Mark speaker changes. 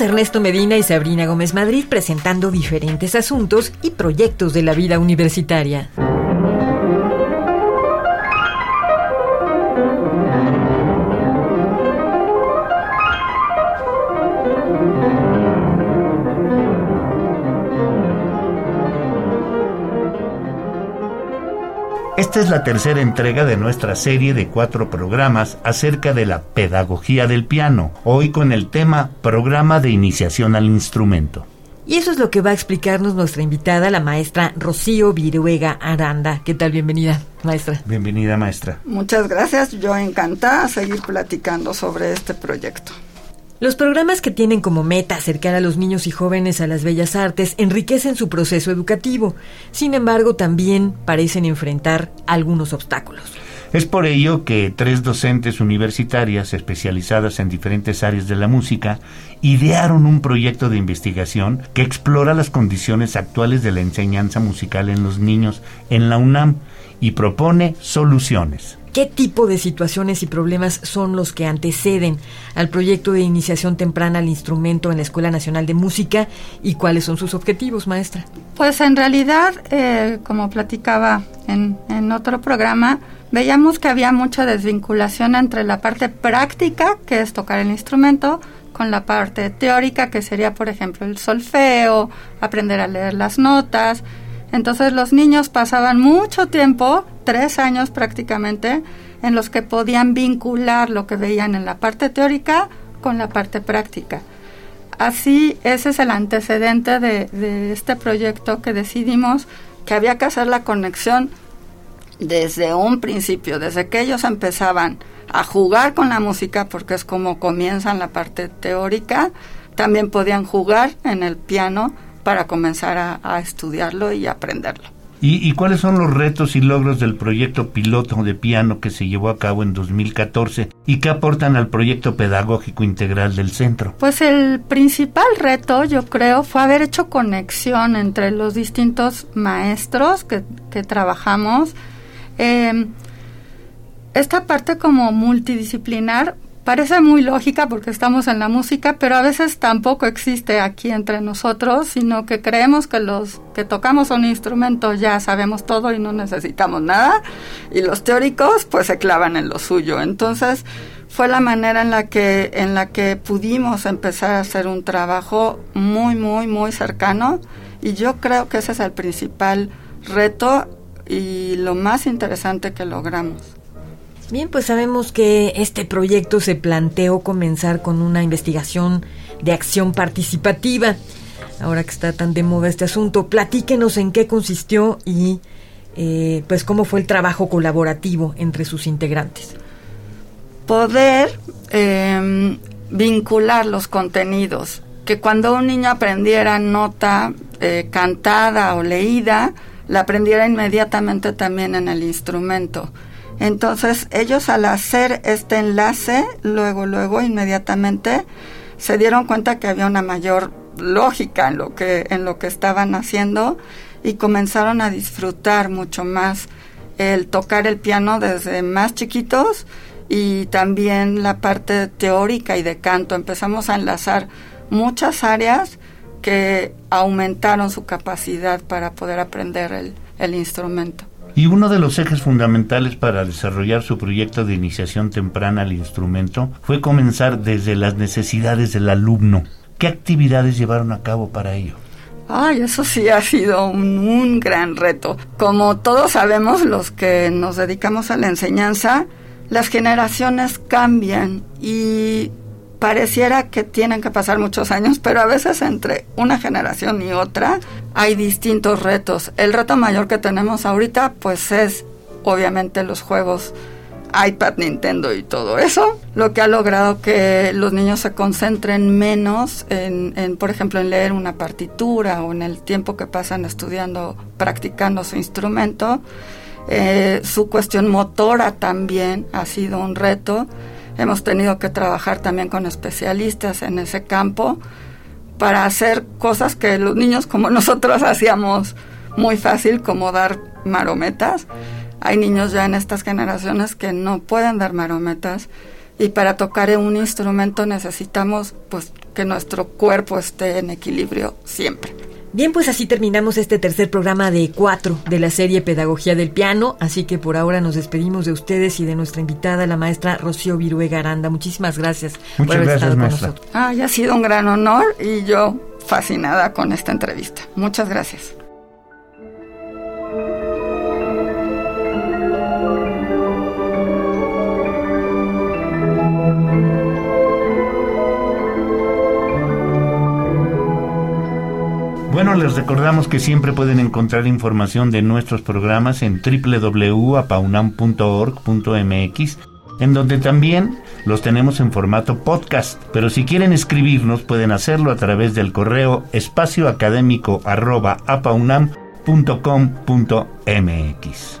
Speaker 1: Ernesto Medina y Sabrina Gómez Madrid presentando diferentes asuntos y proyectos de la vida universitaria.
Speaker 2: Esta es la tercera entrega de nuestra serie de cuatro programas acerca de la pedagogía del piano, hoy con el tema Programa de Iniciación al Instrumento.
Speaker 1: Y eso es lo que va a explicarnos nuestra invitada, la maestra Rocío Viruega Aranda. ¿Qué tal? Bienvenida, maestra.
Speaker 2: Bienvenida, maestra.
Speaker 3: Muchas gracias. Yo encantada seguir platicando sobre este proyecto.
Speaker 1: Los programas que tienen como meta acercar a los niños y jóvenes a las bellas artes enriquecen su proceso educativo. Sin embargo, también parecen enfrentar algunos obstáculos.
Speaker 2: Es por ello que tres docentes universitarias especializadas en diferentes áreas de la música idearon un proyecto de investigación que explora las condiciones actuales de la enseñanza musical en los niños en la UNAM y propone soluciones.
Speaker 1: ¿Qué tipo de situaciones y problemas son los que anteceden al proyecto de iniciación temprana al instrumento en la Escuela Nacional de Música y cuáles son sus objetivos, maestra?
Speaker 3: Pues en realidad, eh, como platicaba en, en otro programa, veíamos que había mucha desvinculación entre la parte práctica, que es tocar el instrumento, con la parte teórica, que sería, por ejemplo, el solfeo, aprender a leer las notas, entonces los niños pasaban mucho tiempo, tres años prácticamente, en los que podían vincular lo que veían en la parte teórica con la parte práctica. Así, ese es el antecedente de, este proyecto que decidimos que había que hacer la conexión desde un principio, desde que ellos empezaban a jugar con la música, porque es como comienzan la parte teórica, también podían jugar en el piano para comenzar a, estudiarlo y aprenderlo.
Speaker 2: ¿Y, cuáles son los retos y logros del proyecto piloto de piano que se llevó a cabo en 2014 y qué aportan al proyecto pedagógico integral del centro?
Speaker 3: Pues el principal reto, yo creo, fue haber hecho conexión entre los distintos maestros que, trabajamos. Eh, esta parte como multidisciplinar parece muy lógica porque estamos en la música, pero a veces tampoco existe aquí entre nosotros, sino que creemos que los que tocamos un instrumento ya sabemos todo y no necesitamos nada, y los teóricos pues se clavan en lo suyo. Entonces fue la manera en la que en la que pudimos empezar a hacer un trabajo muy muy muy cercano y yo creo que ese es el principal reto y lo más interesante que logramos.
Speaker 1: Bien, pues sabemos que este proyecto se planteó comenzar con una investigación de acción participativa. Ahora que está tan de moda este asunto, platíquenos en qué consistió y eh, pues cómo fue el trabajo colaborativo entre sus integrantes.
Speaker 3: Poder em, vincular los contenidos, que cuando un niño aprendiera nota eh, cantada o leída, la aprendiera inmediatamente también en el instrumento entonces ellos al hacer este enlace, luego, luego, inmediatamente, se dieron cuenta que había una mayor lógica en lo que, en lo que estaban haciendo y comenzaron a disfrutar mucho más el tocar el piano desde más chiquitos y también la parte teórica y de canto. Empezamos a enlazar muchas áreas que aumentaron su capacidad para poder aprender el instrumento.
Speaker 2: Y uno de los ejes fundamentales para desarrollar su proyecto de iniciación temprana al instrumento fue comenzar desde las necesidades del alumno. ¿Qué actividades llevaron a cabo para ello?
Speaker 3: Ay, eso sí ha sido un, un gran reto. Como todos sabemos, los que nos dedicamos a la enseñanza, las generaciones cambian y pareciera que tienen que pasar muchos años, pero a veces entre una generación y otra hay distintos retos. El reto mayor que tenemos ahorita pues es obviamente los juegos iPad, Nintendo y todo eso, lo que ha logrado que los niños se concentren menos en, por ejemplo, en leer una partitura o en el tiempo que pasan estudiando, practicando su instrumento. Eh, su cuestión motora también ha sido un reto. Hemos tenido que trabajar también con especialistas en ese campo para hacer cosas que los niños como nosotros hacíamos muy fácil, como dar marometas hay niños ya en estas generaciones que no pueden dar marometas y para tocar un instrumento necesitamos pues que nuestro cuerpo esté en equilibrio siempre.
Speaker 1: Bien, pues así terminamos este tercer programa de cuatro de la serie Pedagogía del Piano, así que por ahora nos despedimos de ustedes y de nuestra invitada, la maestra Rocío Viruega Aranda. Muchísimas gracias
Speaker 2: por haber estado con nosotros.
Speaker 3: Ah, ha sido un gran honor y yo fascinada con esta entrevista. Muchas gracias.
Speaker 2: Bueno, les recordamos que siempre pueden encontrar información de nuestros programas en www.apaunam.org.mx, en donde también los tenemos en formato podcast. Pero si quieren escribirnos, pueden hacerlo a través del correo espacioacadémico.apaunam.com.mx.